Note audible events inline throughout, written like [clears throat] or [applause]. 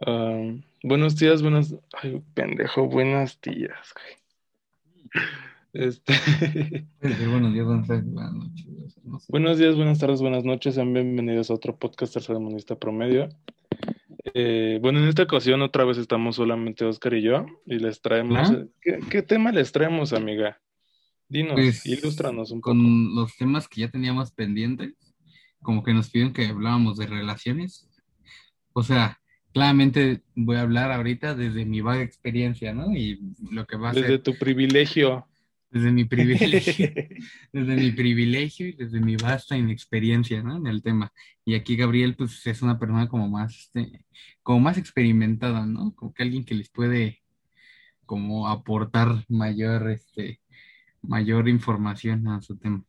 Um, buenos días, buenos. Ay, pendejo, buenos días, güey. Este. [laughs] buenos días, buenas tardes, buenas noches. No sé. buenos días, buenas tardes, buenas noches. Sean bienvenidos a otro podcast tercermundista promedio. Eh, bueno, en esta ocasión otra vez estamos solamente Oscar y yo y les traemos. ¿Ah? ¿Qué, qué tema les traemos, amiga? Dinos, Pues, ilústranos un poco. Con los temas que ya teníamos pendientes, como que nos pidieron que hablábamos de relaciones. O sea, claramente voy a hablar ahorita desde mi vaga experiencia, ¿no? Y lo que va a Desde ser tu privilegio. desde mi privilegio, [laughs] desde mi privilegio y desde mi vasta inexperiencia, ¿no? En el tema. Y aquí Gabriel, pues, es una persona como más, este, como más experimentada, ¿no? Como que alguien que les puede como aportar mayor, este, mayor información a su tema.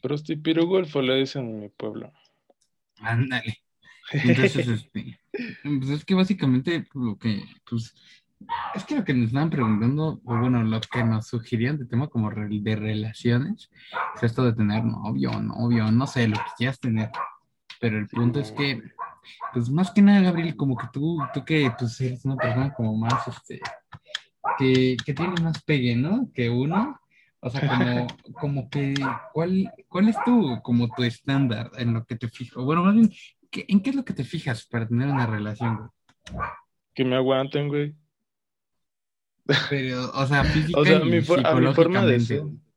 Prostipirugolfo le dicen en mi pueblo. Ándale. Entonces, [laughs] este, pues es que básicamente lo que, pues, es que lo que nos estaban preguntando, o bueno, lo que nos sugerían de tema como de relaciones, es esto de tener novio, novio, no sé, lo que quieras tener. Pero el punto es que, pues más que nada, Gabriel, como que tú, tú que pues eres una persona como más, este, que, que tiene más pegue, ¿no? Que uno. O sea, como, [laughs] como que, ¿cuál, cuál es tu, como tu estándar en lo que te fijo? Bueno, más bien, ¿qué- ¿en qué es lo que te fijas para tener una relación, güey? Que me aguanten, güey. Pero, o sea, física [laughs] O sea, y mi for- a mi forma de psicológicamente. ser.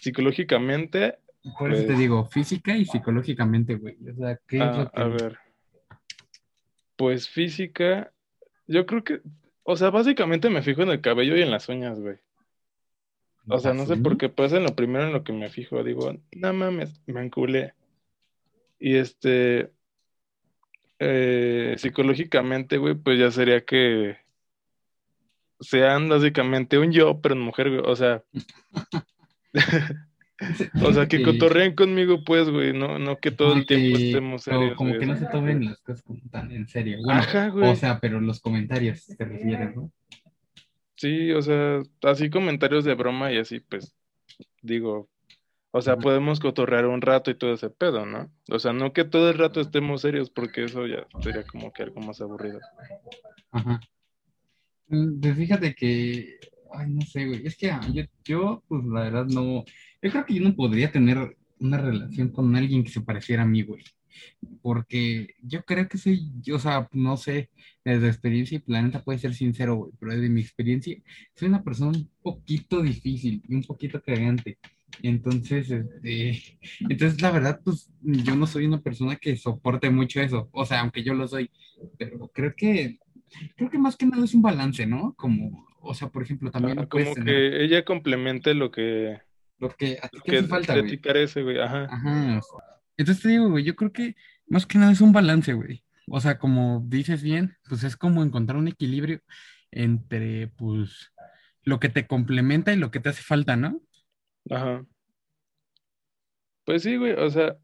Psicológicamente, Por eso te pues- digo, física y psicológicamente, güey. O sea, ¿qué es a, lo que... a ver. Pues física, yo creo que, o sea, básicamente me fijo en el cabello y en las uñas, güey. O sea, no sé por qué pasa en lo primero en lo que me fijo. Digo, no mames, me enculé. Y este, eh, psicológicamente, güey, pues ya sería que sean básicamente un yo, pero en mujer, güey. O sea, [laughs] o sea, que cotorreen conmigo, pues, güey, no, no que todo el tiempo estemos serios, como güey, que no se tomen las cosas como tan en serio. Bueno, Ajá, güey. o sea, pero los comentarios te refieres, ¿no? Sí, o sea, así comentarios de broma y así, pues, digo, o sea, podemos cotorrear un rato y todo ese pedo, ¿no? O sea, no que todo el rato estemos serios, porque eso ya sería como que algo más aburrido. Ajá. Mm, Pues fíjate que, ay, no sé, güey, es que ah, yo, yo, pues la verdad no, yo creo que yo no podría tener una relación con alguien que se pareciera a mí, güey, porque yo creo que soy, o sea, no sé, desde experiencia y planeta puede ser sincero, güey, pero desde mi experiencia soy una persona un poquito difícil y un poquito cagante. Entonces, este, entonces la verdad, pues yo no soy una persona que soporte mucho eso, o sea, aunque yo lo soy, pero creo que Creo que más que nada es un balance, ¿no? Como, o sea, por ejemplo, también Ah, como que ella complemente lo que, lo que a ti te hace falta, güey. carece, güey, ajá. Ajá. Entonces te digo, güey, yo creo que más que nada es un balance, güey. O sea, como dices bien, pues es como encontrar un equilibrio entre, pues, lo que te complementa y lo que te hace falta, ¿no? Ajá. Pues sí, güey, o sea,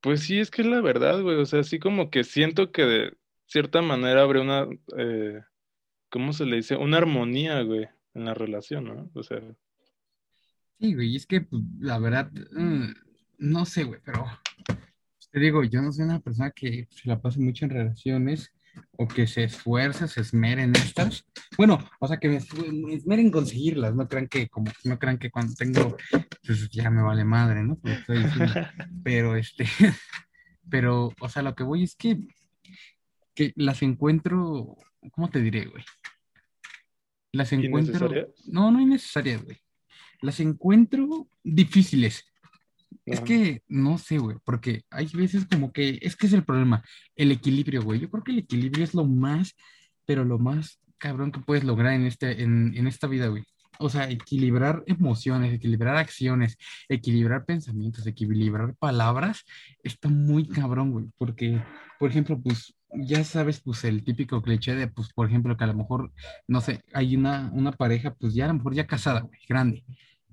pues sí, es que es la verdad, güey, o sea, sí como que siento que de cierta manera habría una, eh, ¿cómo se le dice? Una armonía, güey, en la relación, ¿no? O sea, Sí, güey, es que, pues, la verdad, mm, no sé, güey, pero te digo, yo no soy una persona que se la pase mucho en relaciones o que se esfuerce, se esmere en estas. Bueno, o sea, que me, esfu- me esmere en conseguirlas, no crean que, como, no crean que cuando tengo, pues ya me vale madre, ¿no? Estoy. [laughs] Pero, este, [laughs] pero, o sea, lo que voy es que, que las encuentro, ¿cómo te diré, güey? Las encuentro, no, no innecesarias, güey. Las encuentro difíciles. Es que no sé, güey, porque hay veces como que es que es el problema, el equilibrio, güey. Yo creo que el equilibrio es lo más, pero lo más cabrón que puedes lograr en este, en, en esta vida, güey. O sea, equilibrar emociones, equilibrar acciones, equilibrar pensamientos, equilibrar palabras, está muy cabrón, güey, porque, por ejemplo, pues ya sabes, pues el típico cliché de, pues, por ejemplo, que a lo mejor, no sé, hay una, una pareja, pues ya a lo mejor ya casada, güey, grande,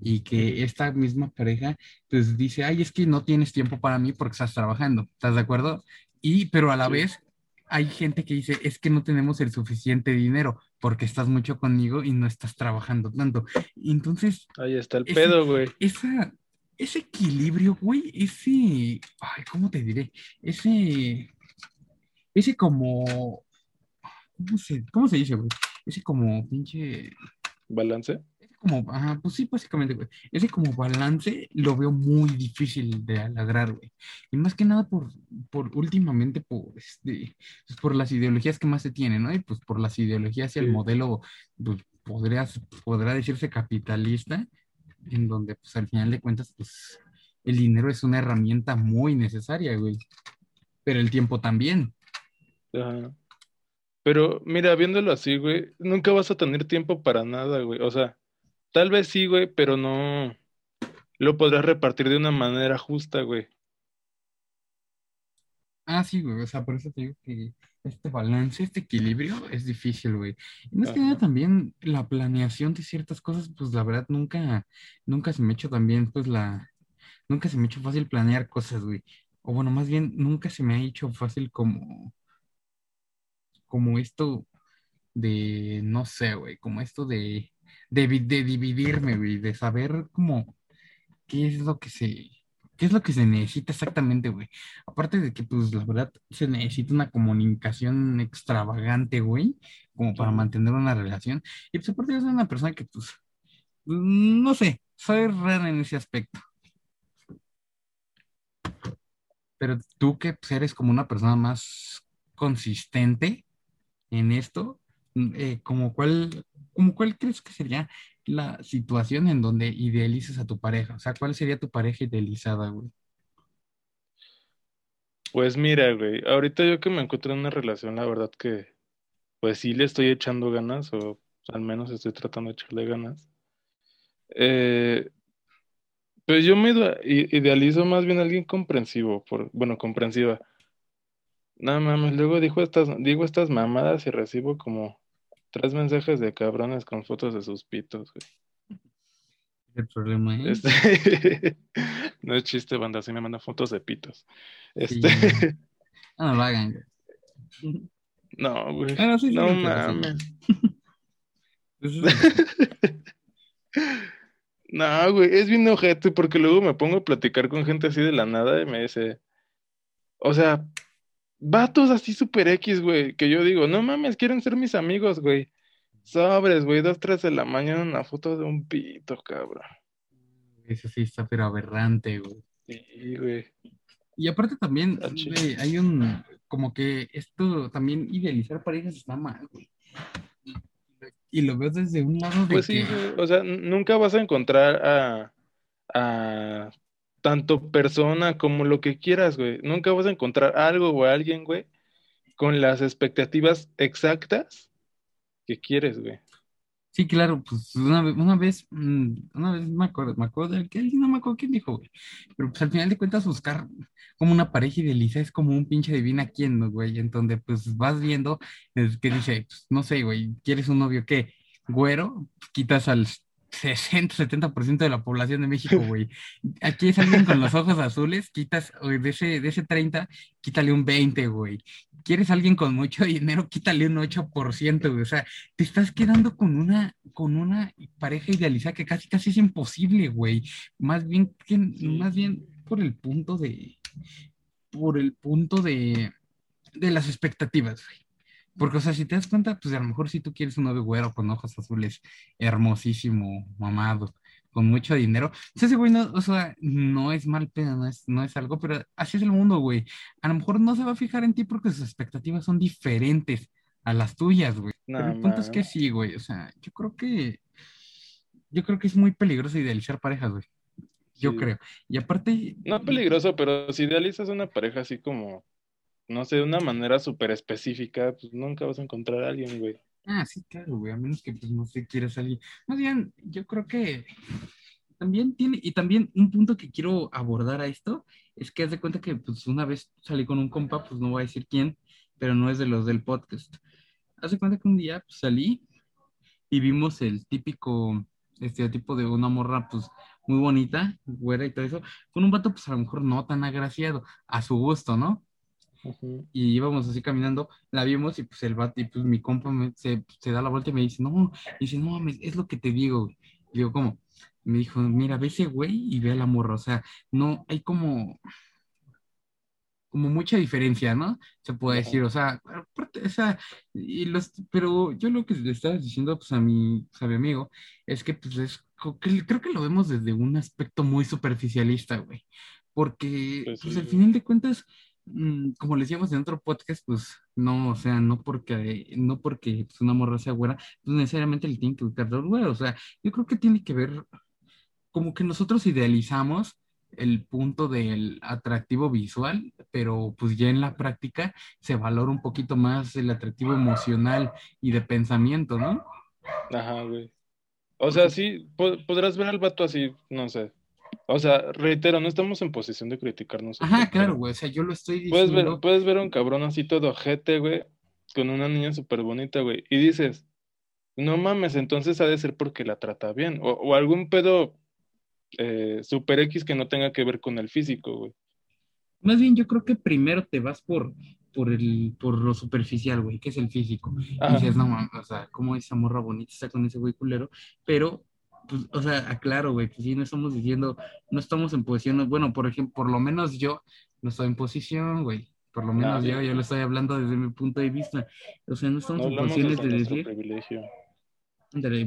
y que esta misma pareja pues dice, ay, es que no tienes tiempo para mí porque estás trabajando, ¿estás de acuerdo? Y, pero a la Sí. vez hay gente que dice, es que no tenemos el suficiente dinero porque estás mucho conmigo y no estás trabajando tanto. Entonces, Ahí está el Ese- pedo, güey. esa, ese equilibrio, güey, ese, ay, ¿cómo te diré? Ese, ese como, ¿cómo se, cómo se dice, güey? Ese como pinche... ¿Balance? Como, ajá, pues sí, básicamente, güey. Ese como balance lo veo muy difícil de lograr, güey. Y más que nada por, por últimamente, por, este, pues por las ideologías que más se tienen, ¿no? Y pues por las ideologías y el modelo, pues podría, podrá decirse capitalista, en donde pues al final de cuentas, pues el dinero es una herramienta muy necesaria, güey. Pero el tiempo también. Ajá. Pero mira, viéndolo así, güey, nunca vas a tener tiempo para nada, güey. O sea, Tal vez sí, güey, pero no lo podrás repartir de una manera justa, güey. Ah, sí, güey, o sea, por eso te digo que este balance, este equilibrio es difícil, güey. Y más que nada también la planeación de ciertas cosas, pues la verdad nunca, nunca se me ha hecho también, pues la, nunca se me ha hecho fácil planear cosas, güey. O bueno, más bien, nunca se me ha hecho fácil como, como esto de, no sé, güey, como esto de de, dividirme, güey, de saber cómo, qué es lo que se, qué es lo que se necesita exactamente, güey. Aparte de que, pues, la verdad, se necesita una comunicación extravagante, güey, como para mantener una relación. Y pues, aparte, yo soy una persona que, pues, no sé, soy rara en ese aspecto. Pero tú que pues, eres como una persona más consistente en esto, eh, como cuál, como cuál crees que sería la situación en donde idealizas a tu pareja? O sea, ¿cuál sería tu pareja idealizada, güey? Pues mira, güey, ahorita yo que me encuentro en una relación, la verdad que, pues sí le estoy echando ganas, o al menos estoy tratando de echarle ganas. Eh, pues yo me idealizo más bien a alguien comprensivo, por, bueno, comprensiva. No mames, luego digo estas, digo estas mamadas y recibo como Tres mensajes de cabrones con fotos de sus pitos, güey. El problema es. Este... [laughs] no es chiste, banda, así me manda fotos de pitos. Este. [laughs] No, no lo hagan, güey. No, güey. Ah, no mames. [laughs] no, güey, es bien ojete porque luego me pongo a platicar con gente así de la nada y me dice, o sea, vatos así super X, güey, que yo digo, no mames, quieren ser mis amigos, güey. Sobres, güey, dos, tres de la mañana una foto de un pito, cabrón. Eso sí está pero aberrante, güey. Sí, güey. Y aparte también, güey, hay un, como que esto también idealizar parejas está mal, güey. Y lo veo desde un lado de Pues sí, o sea, nunca vas a encontrar a, a tanto persona como lo que quieras, güey. Nunca vas a encontrar algo o alguien, güey, con las expectativas exactas que quieres, güey. Sí, claro, pues una, vez, una vez, mm, una vez me acuerdo, me acuerdo de que no me acuerdo quién dijo, güey. Pero pues al final de cuentas buscar como una pareja idealiza es como un pinche divina quién, güey, en donde pues vas viendo que dice, pues, no sé, güey, ¿quieres un novio qué? Güero, quitas al 60, 70% de la población de México, [laughs] güey. Aquí es alguien con los ojos azules, quitas, de ese, de ese 30, quítale un 20, güey. Quieres alguien con mucho dinero, quítale un 8%, güey. O sea, te estás quedando con una, con una pareja idealizada que casi, casi es imposible, güey. Más bien, que, más bien por el punto de, por el punto de, de las expectativas, güey. Porque, o sea, si te das cuenta, pues a lo mejor si tú quieres un novio güero con ojos azules, hermosísimo, mamado, con mucho dinero, pues ese güey no, o sea, no es mal pedo, no es, no es algo, pero así es el mundo, güey. A lo mejor no se va a fijar en ti porque sus expectativas son diferentes a las tuyas, güey. pero el punto es que sí, güey. O sea, yo creo que, yo creo que es muy peligroso idealizar parejas, güey. Yo creo. Y aparte. No peligroso, pero si idealizas una pareja así como no sé, de una manera súper específica, pues nunca vas a encontrar a alguien, güey. Ah, sí, claro, güey, a menos que, pues, no sé, quieras a alguien. Más bien, yo creo que también tiene, y también un punto que quiero abordar a esto, es que haz de cuenta que, pues, una vez salí con un compa, pues, no voy a decir quién, pero no es de los del podcast. Haz de cuenta que un día, pues, salí y vimos el típico estereotipo de una morra, pues, muy bonita, güera y todo eso, con un vato, pues, a lo mejor no tan agraciado, a su gusto, ¿no? Y íbamos así caminando, la vimos y pues el vato, y pues mi compa se, da la vuelta y me dice, no, y dice, no, es lo que te digo. Y digo, ¿cómo? Me dijo, mira, ve ese güey y ve a la morra, o sea, no, hay como, como mucha diferencia, ¿no? Se puede decir, o sea, aparte, o sea, y los, pero yo lo que le estaba diciendo pues, a, mi, pues, a mi amigo es que pues es, creo que lo vemos desde un aspecto muy superficialista, güey, porque pues, pues al final de cuentas, como le decíamos en otro podcast, pues no, o sea, no porque, no porque pues, una morra sea güera, pues necesariamente le tiene que gustar los güeros, o sea, yo creo que tiene que ver, como que nosotros idealizamos el punto del atractivo visual, pero pues ya en la práctica se valora un poquito más el atractivo emocional y de pensamiento, ¿no? Ajá, güey. O sea, sí, podrás ver al vato así, no sé. O sea, reitero, no estamos en posición de criticarnos. Ajá, claro, güey. O sea, yo lo estoy diciendo. Puedes ver, puedes ver a un cabrón así todo ojete, güey, con una niña súper bonita, güey. Y dices, no mames, entonces ha de ser porque la trata bien. O, o algún pedo eh, super X que no tenga que ver con el físico, güey. Más bien, yo creo que primero te vas por, por, el, por lo superficial, güey, que es el físico. Y dices, no mames, o sea, ¿cómo esa morra bonita está con ese güey culero? Pero, pues, o sea, aclaro, güey, que sí, no estamos diciendo, no estamos en posición, bueno, por ejemplo, por lo menos yo no estoy en posición, güey. Por lo menos yo, yo lo estoy hablando desde mi punto de vista. O sea, no estamos en posiciones de, decir.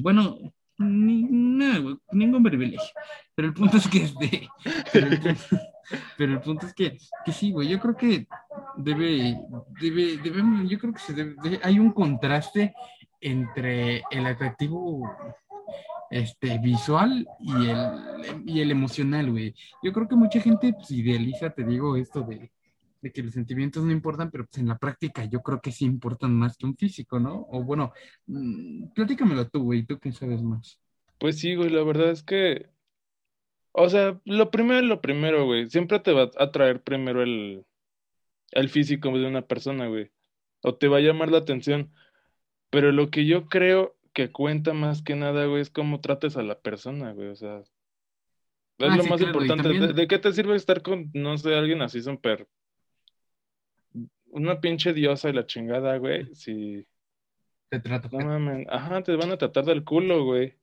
Bueno, ni, no, ningún privilegio. Pero el punto es que [laughs] este, pero, el punto, es que, que sí, güey, yo creo que debe, debe, debe yo creo que se debe, hay un contraste entre el atractivo este, visual y el, y el emocional, güey. Yo creo que mucha gente pues, idealiza, te digo, esto de, de que los sentimientos no importan, pero pues en la práctica yo creo que sí importan más que un físico, ¿no? O bueno, mmm, platícamelo tú, güey, tú qué sabes más. Pues sí, güey, la verdad es que, o sea, lo primero es lo primero, güey, siempre te va a traer primero el, el físico de una persona, güey, o te va a llamar la atención, pero lo que yo creo que cuenta más que nada, güey, es cómo trates a la persona, güey, o sea, es ah, lo más importante. ¿De, ¿De, qué te sirve estar con, no sé, alguien así súper una pinche diosa y la chingada, güey, si... Te trato. No mames, ajá, te van a tratar del culo, güey.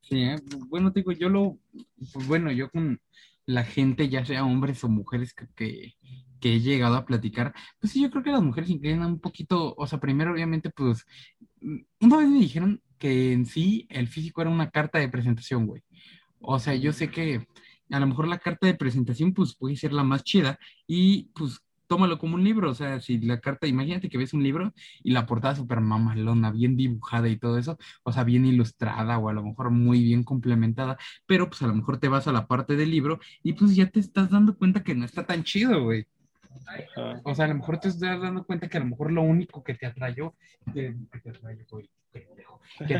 Sí, ¿eh? bueno, digo, yo lo, pues bueno, yo con la gente, ya sea hombres o mujeres que, que, he llegado a platicar, pues sí, yo creo que las mujeres inclinan un poquito, o sea, primero obviamente, pues, una vez me dijeron que en sí el físico era una carta de presentación, güey. O sea, yo sé que a lo mejor la carta de presentación, pues, puede ser la más chida y, pues, tómalo como un libro, o sea, si la carta, imagínate que ves un libro y la portada súper mamalona, bien dibujada y todo eso, o sea, bien ilustrada o a lo mejor muy bien complementada, pero pues a lo mejor te vas a la parte del libro y pues ya te estás dando cuenta que no está tan chido, güey. O sea, a lo mejor te estás dando cuenta que a lo mejor lo único que te atrayó, que,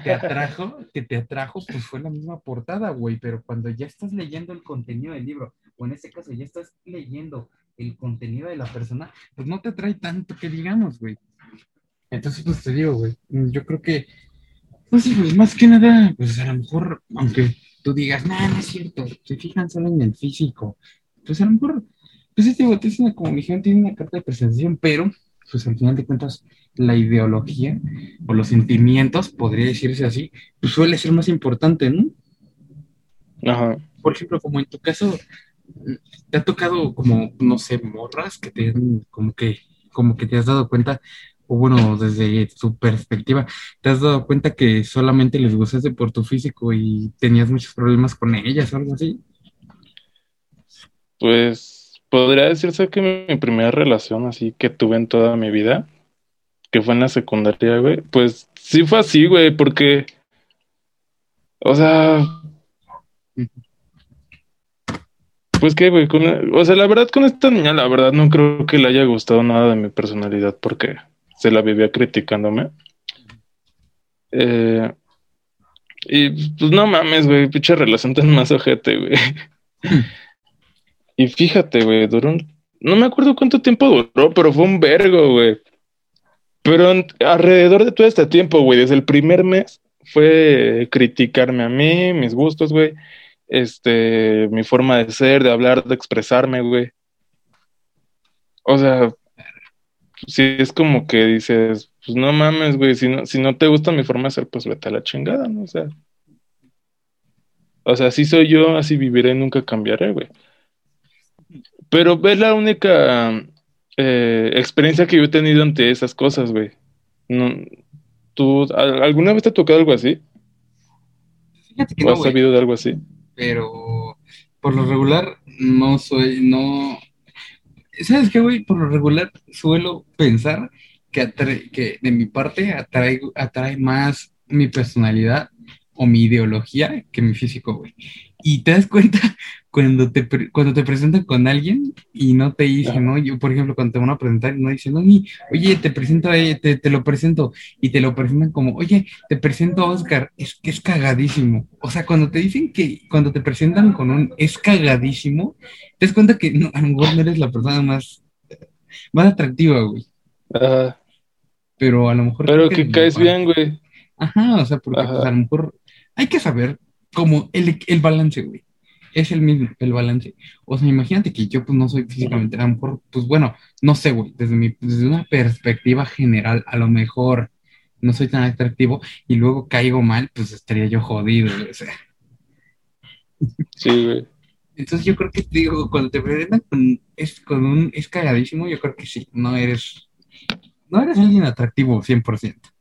te atrajo, que te atrajo, pues fue la misma portada, güey, pero cuando ya estás leyendo el contenido del libro, o en este caso ya estás leyendo el contenido de la persona, pues no te trae tanto que digamos, güey. Entonces, pues te digo, güey, yo creo que, pues pues más que nada, pues a lo mejor, aunque tú digas, no, no es cierto, se fijan solo en el físico, pues a lo mejor, pues este güey es una, como mi dijeron, tiene una carta de presentación, pero, pues al final de cuentas, la ideología o los sentimientos, podría decirse así, pues suele ser más importante, ¿no? Ajá. Por ejemplo, como en tu caso, ¿Te ha tocado como, no sé, morras que te como que, como que te has dado cuenta, o bueno, desde tu perspectiva, te has dado cuenta que solamente les gustaste por tu físico y tenías muchos problemas con ellas o algo así? Pues podría decirse que mi primera relación así que tuve en toda mi vida, que fue en la secundaria, güey, pues sí fue así, güey, porque, o sea, pues qué, güey, o sea, la verdad con esta niña, la verdad no creo que le haya gustado nada de mi personalidad porque se la vivía criticándome. Eh, y pues no mames, güey, pinche relación tan más ojete, güey. [clears throat] y fíjate, güey, duró un... No me acuerdo cuánto tiempo duró, pero fue un vergo, güey. Pero alrededor de todo este tiempo, güey, desde el primer mes, fue criticarme a mí, mis gustos, güey este, mi forma de ser, de hablar, de expresarme, güey. O sea, si es como que dices, pues no mames, güey, si no, si no te gusta mi forma de ser, pues vete a la chingada, ¿no? O sea, o sea, así soy yo, así viviré, nunca cambiaré, güey. Pero es la única eh, experiencia que yo he tenido ante esas cosas, güey. No, ¿Tú alguna vez te ha tocado algo así? Fíjate que ¿O no, has güey, sabido de algo así? pero por lo regular no soy, no... ¿Sabes qué, güey? Por lo regular suelo pensar que, atre- que de mi parte atrae, atrae más mi personalidad o mi ideología que mi físico, güey. Y te das cuenta [laughs] cuando te, cuando te presentan con alguien y no te dicen. ¿no? Yo, por ejemplo, cuando te van a presentar y no dicen, oye, oye, te presento, ella, te, te lo presento, y te lo presentan como, oye, te presento a Oscar, es que es cagadísimo. O sea, cuando te dicen que, cuando te presentan con un es cagadísimo, te das cuenta que no, a lo mejor no eres la persona más, más atractiva, güey. Ajá. Pero a lo mejor Pero que caes bien, güey. Ajá, o sea, porque pues, a lo mejor hay que saber como el, el balance, güey. Es el mismo, el balance. O sea, imagínate que yo pues no soy físicamente, a lo mejor, pues bueno, no sé, güey, desde mi, desde una perspectiva general, a lo mejor no soy tan atractivo y luego caigo mal, pues estaría yo jodido, güey, o sea. Sí, güey. Entonces yo creo que te digo, cuando te presentan con, es, con un es cagadísimo, yo creo que sí, no eres, no eres alguien atractivo 100%.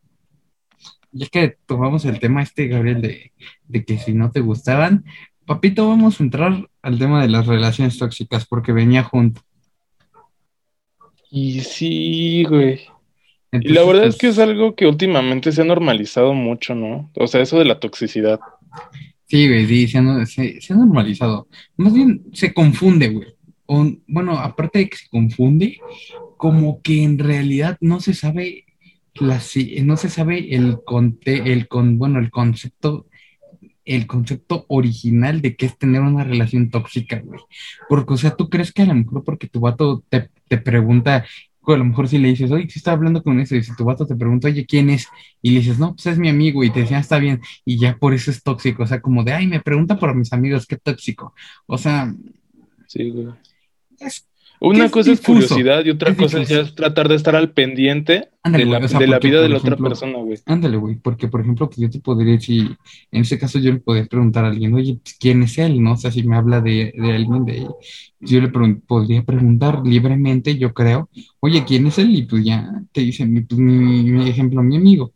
Y es que tomamos el tema este, Gabriel, de, de que si no te gustaban, papito, vamos a entrar al tema de las relaciones tóxicas, porque venía junto. Y sí, güey. Y la verdad es que pues, es algo que últimamente se ha normalizado mucho, ¿no? O sea, eso de la toxicidad. Sí, güey, sí, se ha, se- se ha normalizado. Más bien se confunde, güey. O, bueno, aparte de que se confunde, como que en realidad no se sabe la, no se sabe el conte, el con, bueno, el concepto, el concepto original de qué es tener una relación tóxica, güey. Porque, o sea, tú crees que a lo mejor porque tu vato te, te pregunta, o a lo mejor si le dices, oye, si está hablando con eso, y si tu vato te pregunta, oye, ¿quién es? Y le dices, no, pues es mi amigo, y te decía, está bien, y ya por eso es tóxico, o sea, como de, ay, me pregunta por mis amigos, qué tóxico. O sea, Sí, güey. es, Una es cosa es difuso, curiosidad y otra es cosa difuso. ya es tratar de estar al pendiente Ándale, de la, o sea, de la vida de la otra ejemplo, persona, güey. ándale, güey, porque, por ejemplo, pues yo te podría decir, en ese caso yo le podría preguntar a alguien, oye, pues, ¿quién es él? ¿No? O sea, si me habla de, de alguien, de, yo le pregun- podría preguntar libremente, yo creo, oye, ¿quién es él? Y pues ya te dicen, mi- pues, mi, mi ejemplo, mi amigo.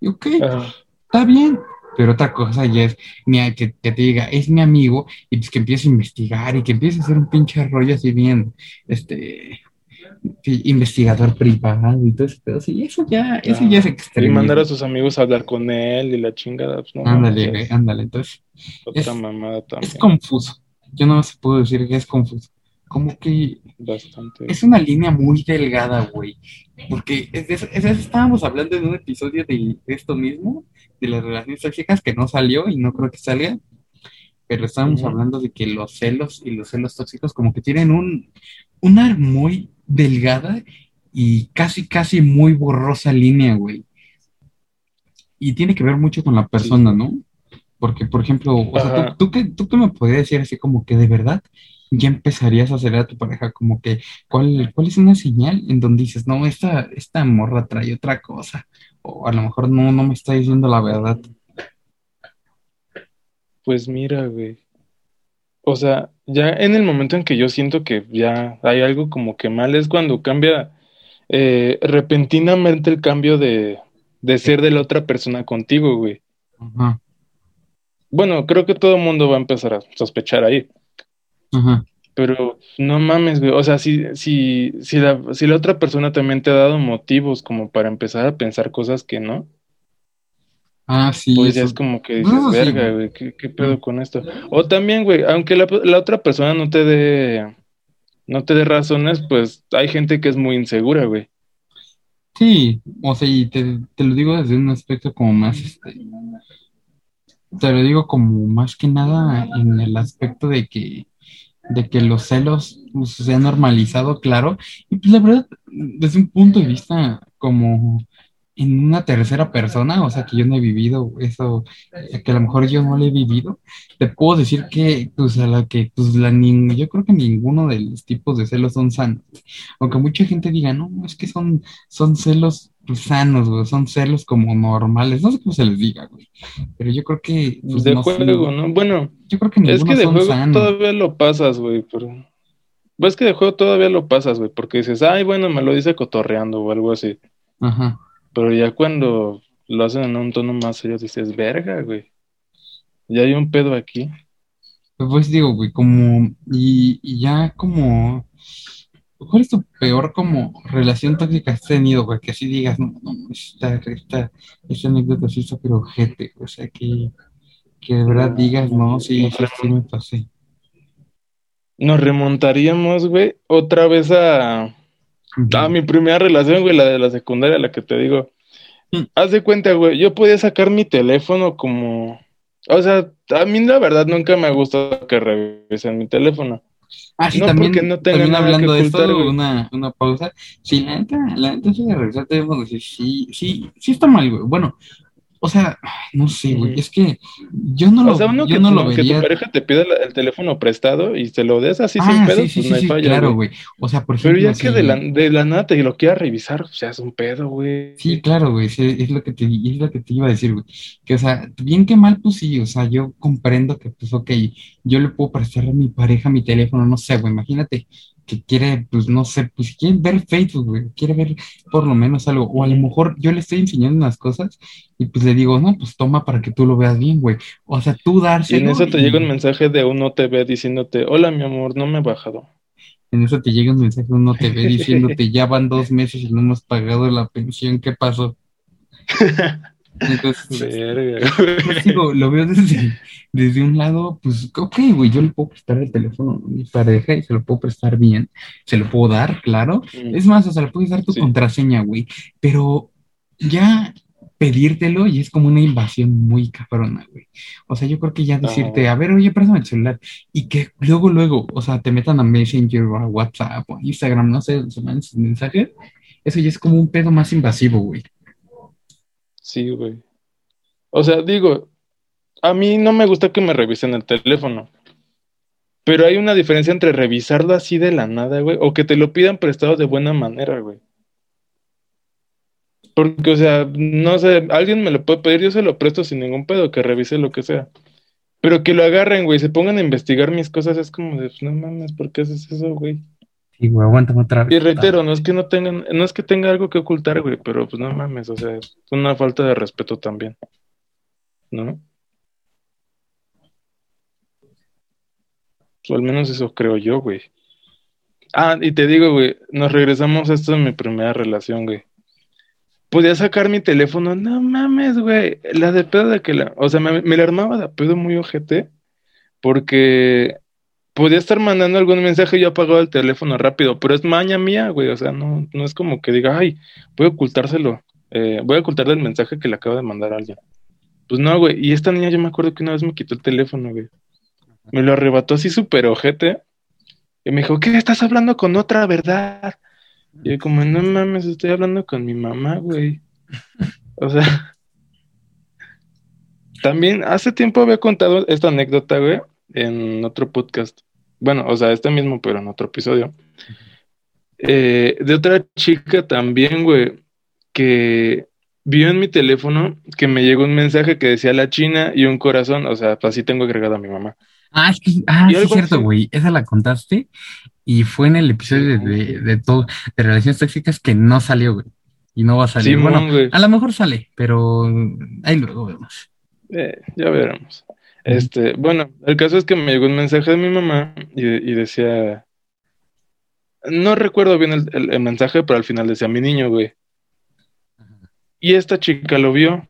Y ok, está bien. Pero otra cosa ya es que, que te diga, es mi amigo, y pues que empiece a investigar y que empiece a hacer un pinche rollo así bien, este, investigador privado y todo eso. Pero sí, eso ya, eso ya es Ah, Y extremo. mandar a sus amigos a hablar con él y la chingada, pues no Ándale, güey, es ándale. Entonces, otra es- mamada es también. confuso. Yo no se puedo decir que es confuso. Como que Bastante. es una línea muy delgada, güey. Porque es estábamos hablando en un episodio de, de esto mismo, de las relaciones tóxicas, que no salió y no creo que salga. Pero estábamos hablando de que los celos y los celos tóxicos como que tienen un, una muy delgada y casi, casi muy borrosa línea, güey. Y tiene que ver mucho con la persona, ¿no? Porque, por ejemplo, o sea. ¿tú, tú, qué, tú qué me podrías decir así como que de verdad ya empezarías a hacer a tu pareja como que, ¿cuál, cuál es una señal en donde dices, no, esta, esta morra trae otra cosa? O a lo mejor no, no me está diciendo la verdad. Pues mira, güey. O sea, ya en el momento en que yo siento que ya hay algo como que mal es cuando cambia eh, repentinamente el cambio de, de ser de la otra persona contigo, güey. Ajá, Bueno, creo que todo el mundo va a empezar a sospechar ahí. Pero no mames, güey. O sea, si, si, si la, si la otra persona también te ha dado motivos como para empezar a pensar cosas que no, Ah, sí, pues ya es como que dices, verga, güey. güey, ¿qué, qué pedo con esto? O también, güey, aunque la, la otra persona no te dé, no te dé razones, pues hay gente que es muy insegura, güey. Sí, o sea, y te, te lo digo desde un aspecto como más, este, te lo digo como más que nada en el aspecto de que, de que los celos pues, se han normalizado, claro, y pues la verdad, desde un punto de vista como en una tercera persona, o sea, que yo no he vivido eso, eh, que a lo mejor yo no lo he vivido, te puedo decir que, pues, a la que, pues, la, yo creo que ninguno de los tipos de celos son sanos. Aunque mucha gente diga, no, es que son, son celos pues, sanos, güey, son celos como normales, no sé cómo se les diga, güey, pero yo creo que, pues, De no, juego, ¿no? Bueno, yo creo que es que de son juego sanos. todavía lo pasas, güey, pero ves que de juego todavía lo pasas, güey, porque dices, ay, bueno, me lo dice cotorreando o algo así. Ajá. Pero ya cuando lo hacen en un tono más serio, dices, verga, güey. Ya hay un pedo aquí. Pues digo, güey, como, y, y ya como, ¿cuál es tu peor como relación tóxica que has tenido, güey? Que así digas, no, no, esta, esta, esta anécdota sí está pero ojete, o sea, que, que de verdad digas, no, sí, sí, sí me pasé. Nos remontaríamos, güey, otra vez a, a mi primera relación, güey, la de la secundaria, la que te digo. Mm. Haz de cuenta, güey, yo podía sacar mi teléfono como... O sea, a mí la verdad nunca me ha gustado que revisen mi teléfono. Ah, sí, No, también, no también hablando de esto, ocultar, güey. una, una pausa. Sí, la neta, la neta, sí de revisar teléfonos, decir, sí, sí, sí está mal, güey. Bueno, o sea, no sé, güey, es que yo no lo, O sea, uno yo que, no tu- lo que tu pareja te pida el teléfono prestado y se lo des así sin Ah, pedo, sí, sí, pues sí, no hay sí, falla, claro, güey. O sea, por Pero ejemplo, ya que de la, si, de la nada te lo quiera revisar, pues ya es un pedo, güey. sí, claro, güey, sí, es lo que te, es lo que te iba a decir, güey. Que, o sea, bien que mal, pues sí, o sea, yo comprendo que, pues, ok, yo le puedo prestar a mi pareja mi teléfono, no sé, güey, imagínate que quiere, pues, no sé, pues, quiere ver Facebook, güey, quiere ver por lo menos algo, o a lo mejor yo le estoy enseñando unas cosas y pues le digo, no, pues toma para que tú lo veas bien, güey. O sea, tú Y en eso te llega un mensaje de un OTV diciéndote, hola mi amor, no me he bajado. en eso te llega un mensaje, uno te ve [laughs] diciéndote, ya van dos meses y no hemos pagado la pensión, ¿qué pasó? [laughs] Entonces, [laughs] Verga, Pues digo, lo veo desde, desde un lado, pues, ok, güey, yo le puedo prestar el teléfono a mi pareja y se lo puedo prestar bien, se lo puedo dar, claro. Mm, Es más, o sea, le puedes dar tu Sí. contraseña, güey, pero ya pedírtelo y es como una invasión muy cabrona, güey. O sea, yo creo que ya decirte, a ver, oye, préstame el celular y que luego, luego, o sea, te metan a Messenger o a WhatsApp o a Instagram, no sé, se manden sus mensajes, eso ya es como un pedo más invasivo, güey. Sí, güey. O sea, digo, a mí no me gusta que me revisen el teléfono. Pero hay una diferencia entre revisarlo así de la nada, güey, o que te lo pidan prestado de buena manera, güey. Porque, o sea, no sé, alguien me lo puede pedir, yo se lo presto sin ningún pedo, que revise lo que sea. Pero que lo agarren, güey, se pongan a investigar mis cosas, es como de, no mames, ¿por qué haces eso, güey? Sí, güey, aguántame otra vez. Y reitero, no es que no tengan, no es que tenga algo que ocultar, güey, pero pues no mames, o sea, es una falta de respeto también, ¿no? O al menos eso creo yo, güey. Ah, y te digo, güey, nos regresamos a esto de mi primera relación, güey. Podía sacar mi teléfono, no mames, güey, la de pedo de que la, o sea, me, me la armaba de pedo muy ojete, porque podía estar mandando algún mensaje y yo apagaba el teléfono rápido, pero es maña mía, güey, o sea, no, no es como que diga, ay, voy a ocultárselo, eh, voy a ocultarle el mensaje que le acabo de mandar a alguien. Pues no, güey, y esta niña yo me acuerdo que una vez me quitó el teléfono, güey. Me lo arrebató así súper ojete. Y me dijo, ¿qué? ¿Estás hablando con otra verdad? Y yo como, no mames, estoy hablando con mi mamá, güey. [laughs] O sea, también hace tiempo había contado esta anécdota, güey, en otro podcast. Bueno, o sea, este mismo, pero en otro episodio. Eh, de otra chica también, güey, que vio en mi teléfono que me llegó un mensaje que decía la China y un corazón. O sea, así tengo agregado a mi mamá. Ah, que, ah, sí, es cierto, güey. Esa la contaste y fue en el episodio de, de, de todo, de relaciones tóxicas que no salió, güey. Y no va a salir. Bueno, a lo mejor sale, pero ahí luego vemos. Eh, ya veremos. Este, bueno, el caso es que me llegó un mensaje de mi mamá y, y decía, no recuerdo bien el, el- el mensaje, pero al final decía mi niño, güey. Y esta chica lo vio.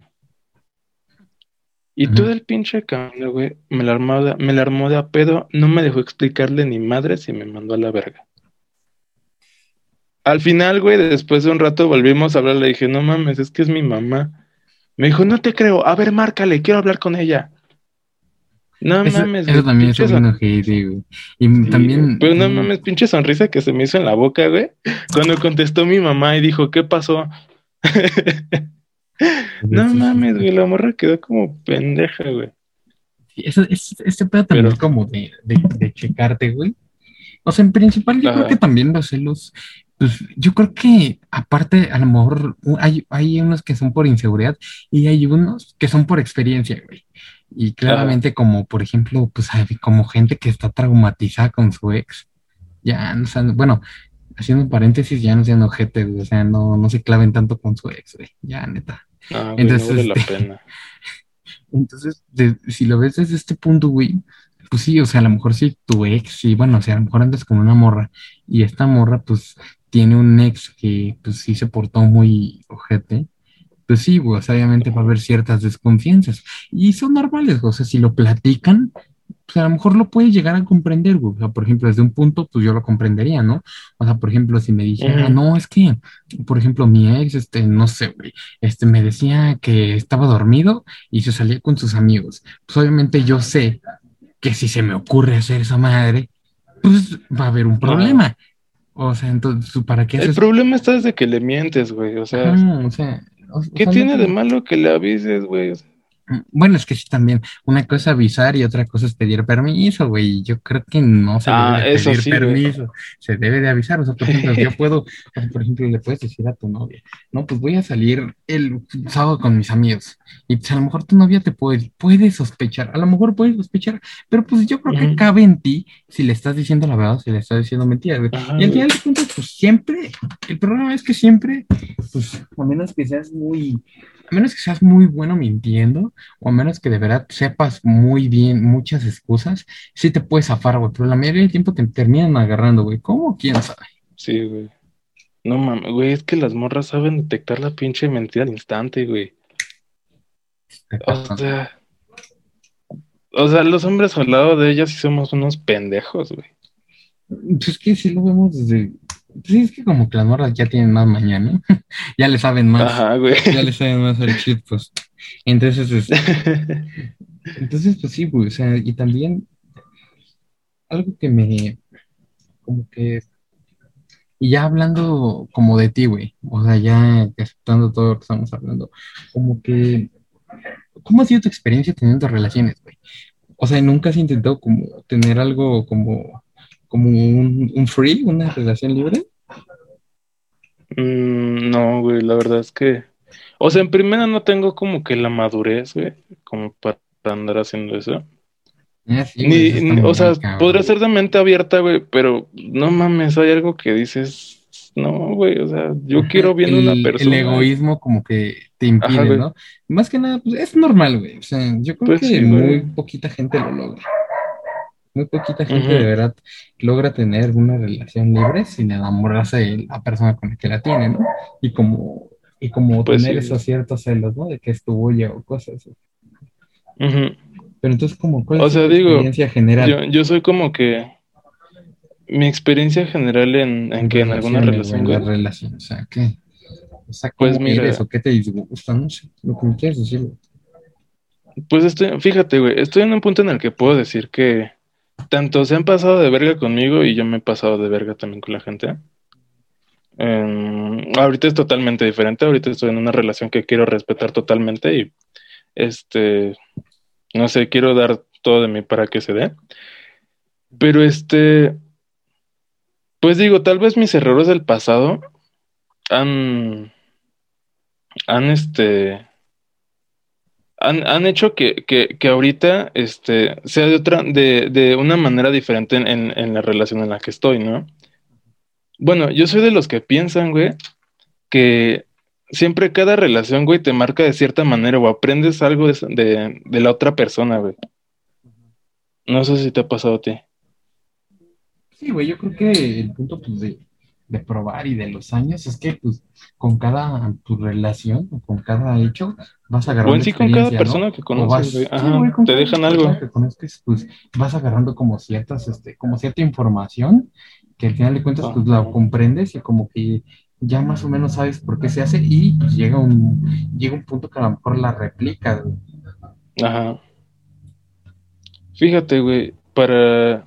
Y todo el pinche camino, güey, me la armó de, me la armó de a pedo, no me dejó explicarle ni madres y me mandó a la verga. Al final, güey, después de un rato volvimos a hablar, le dije, no mames, es que es mi mamá. Me dijo, no te creo, a ver, márcale, quiero hablar con ella. No Eso, mames, eso güey, también es pinche un son- ojete, güey. Y Sí, también. Pero no mm, mames, pinche sonrisa que se me hizo en la boca, güey. Cuando contestó mi mamá y dijo, ¿qué pasó? [laughs] No mames, güey, la morra quedó como pendeja, güey. Sí, Eso, es, este pedo también Pero- es como de, de, de checarte, güey. O sea, en principal yo creo que también los celos, pues yo creo que aparte a lo mejor hay, hay unos que son por inseguridad y hay unos que son por experiencia, güey. Y claramente como, por ejemplo, pues hay [laughs] como gente que está traumatizada con su ex ya no sean, bueno, haciendo un paréntesis, ya no sean ojetes, o sea, no, no se claven tanto con su ex, güey, ya, neta. Ah, güey, Entonces, no vale la este, pena. [laughs] Entonces, de- si lo ves desde este punto, güey, pues sí, o sea, a lo mejor sí tu ex, sí, bueno, o sea, a lo mejor andas con una morra y esta morra, pues, tiene un ex que, pues, sí se portó muy ojete, pues sí, o sea, obviamente va a haber ciertas desconfianzas y son normales, o sea, si lo platican, pues a lo mejor lo puedes llegar a comprender, güey, o sea, por ejemplo, desde un punto, pues yo lo comprendería, ¿no? O sea, por ejemplo, si me dijera, Ujú. no, es que, por ejemplo, mi ex, este, no sé, güey, este, me decía que estaba dormido y se salía con sus amigos. Pues obviamente yo sé que si se me ocurre hacer esa madre, pues va a haber un problema. O sea, entonces, ¿para qué El haces? problema está desde que le mientes, güey. O sea, Ajá, o sea, o- ¿qué tiene no de malo que le avises, güey? O sea, Bueno, es que sí también, una cosa es avisar y otra cosa es pedir permiso, güey. Yo creo que no se Ah, debe de pedir sí, güey. permiso, se debe de avisar. O sea, por ejemplo, yo [laughs] puedo, por ejemplo, le puedes decir a tu novia, no, pues voy a salir el sábado con mis amigos. Y pues a lo mejor tu novia te puede, puede sospechar, a lo mejor puede sospechar, pero pues yo creo que cabe en ti si le estás diciendo la verdad o si le estás diciendo mentiras, güey. Y al final de cuentas, pues siempre, el problema es que siempre, pues a menos que seas muy, a menos que seas muy bueno mintiendo, o a menos que de verdad sepas muy bien muchas excusas, sí te puedes zafar, güey, pero la mayoría del tiempo te terminan agarrando, güey. ¿Cómo? ¿Quién sabe? Sí, güey. No mames, güey, es que las morras saben detectar la pinche mentira al instante, güey. O sea, o sea, los hombres al lado de ellas sí somos unos pendejos, güey. Pues es que sí lo vemos desde... Sí, es que como que las morras ya tienen más mañana, [laughs] ya le saben más, Ajá, güey. ya le saben más al shit, pues. Entonces, este, [laughs] Entonces, pues sí, güey, o sea, y también algo que me, como que, y ya hablando como de ti, güey, o sea, ya aceptando todo lo que estamos hablando, como que, ¿cómo ha sido tu experiencia teniendo relaciones, güey? O sea, ¿nunca has intentado como tener algo como, como un, un free, una relación libre? Mm, no, güey, la verdad es que, o sea, en primera no tengo como que la madurez, güey, como para andar haciendo eso. Ah, sí, Ni, eso ni- o sea, cabrón. podría ser de mente abierta, güey, pero no mames, hay algo que dices, no, güey, o sea, yo Ajá, quiero bien a una el, persona. el egoísmo como que te impide. ¿no? Más que nada, pues es normal, güey. O sea, yo creo Pues que sí, muy güey. poquita gente lo logra. Muy poquita gente de verdad logra tener una relación libre sin enamorarse de la persona con la que la tiene, ¿no? Y como, y como Pues tener sí. esos ciertos celos, ¿no? De que es tu bulla o cosas. así. Pero entonces, como, ¿cuál O es sea, tu digo, experiencia general Yo, yo soy como que mi experiencia general en, en que en alguna relación, en la relación? O sea, ¿qué? O sea, Pues ¿cómo mira. eres o qué te disgusta? No sé, lo que me quieras decir, pues estoy, fíjate, güey, estoy en un punto en el que puedo decir que tanto se han pasado de verga conmigo y yo me he pasado de verga también con la gente. Em, ahorita es totalmente diferente, ahorita estoy en una relación que quiero respetar totalmente y este, no sé, quiero dar todo de mí para que se dé. Pero este, pues digo, tal vez mis errores del pasado han, han este, han, han hecho que, que, que ahorita este, sea de otra, de, de una manera diferente en, en, la relación en la que estoy, ¿no? Bueno, yo soy de los que piensan, güey, que siempre cada relación, güey, te marca de cierta manera o aprendes algo de, de, de la otra persona, güey. No sé si te ha pasado a ti. Sí, güey, yo creo que el punto pues, de, de probar y de los años es que pues con cada tu relación con cada hecho vas agarrando O en sí con cada persona que conoces, vas- sí, Ajá, con te cada dejan algo. que conozcas, pues vas agarrando como ciertas, este, como cierta información que al final de cuentas pues la comprendes y como que ya más o menos sabes por qué se hace y pues llega un, llega un punto que a lo mejor la replicas, güey. Ajá. Fíjate, güey, para,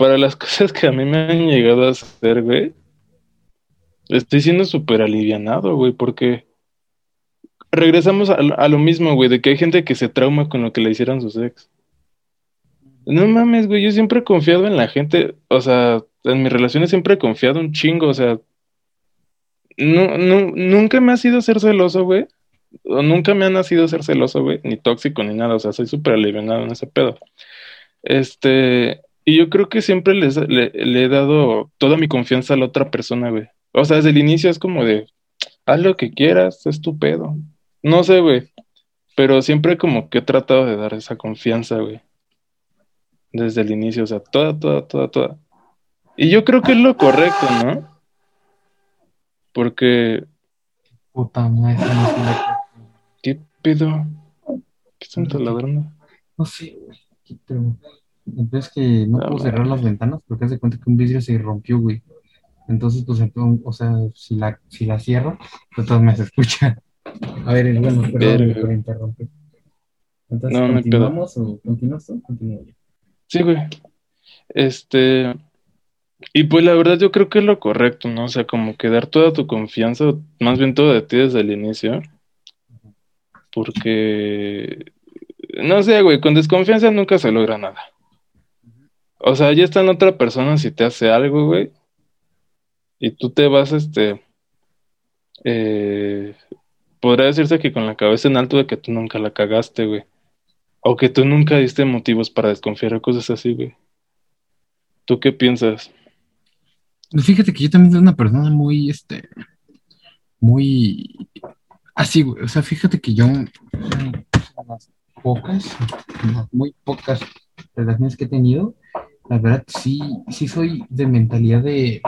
para las [laughs] cosas que a mí me han llegado a hacer, güey, estoy siendo súper alivianado, güey, porque regresamos a, lo mismo, güey, de que hay gente que se trauma con lo que le hicieron sus ex. No mames, güey, yo siempre he confiado en la gente, o sea, en mis relaciones siempre he confiado un chingo, o sea, no, no, nunca me ha sido ser celoso, güey, o nunca me ha nacido ser celoso, güey, ni tóxico ni nada, o sea, soy súper alivianado en ese pedo. Este, Y yo creo que siempre les, le, le he dado toda mi confianza a la otra persona, güey. O sea, desde el inicio es como de, haz lo que quieras, es tu pedo. No sé, güey. Pero siempre como que he tratado de dar esa confianza, güey. Desde el inicio, o sea, toda, toda, toda, toda. Y yo creo que es lo correcto, ¿no? Porque, Puta madre, ¿qué pedo? ¿Qué están taladrando? No sé, güey. Entonces que no No puedo cerrar las ventanas porque hace cuenta que un vidrio se rompió, güey. Entonces, pues, entonces, o sea, si la, si la cierro, de todas me escucha. A ver, bueno, perdón por interrumpir. Entonces, No, no. ¿continuamos o continúas tú? Continúo yo. Sí, güey. Este, y pues la verdad yo creo que es lo correcto, ¿no? O sea, como que dar toda tu confianza, más bien todo de ti desde el inicio. Porque, no sé, güey, con desconfianza nunca se logra nada. O sea, ya está en otra persona si te hace algo, güey. Y tú te vas, este, eh, podría decirse que con la cabeza en alto de que tú nunca la cagaste, güey. O que tú nunca diste motivos para desconfiar o cosas así, güey. ¿Tú qué piensas? Pues Fíjate que yo también soy una persona muy, este, muy así, güey. O sea, fíjate que yo, las pocas, muy pocas relaciones que he tenido, la verdad sí, sí soy de mentalidad de,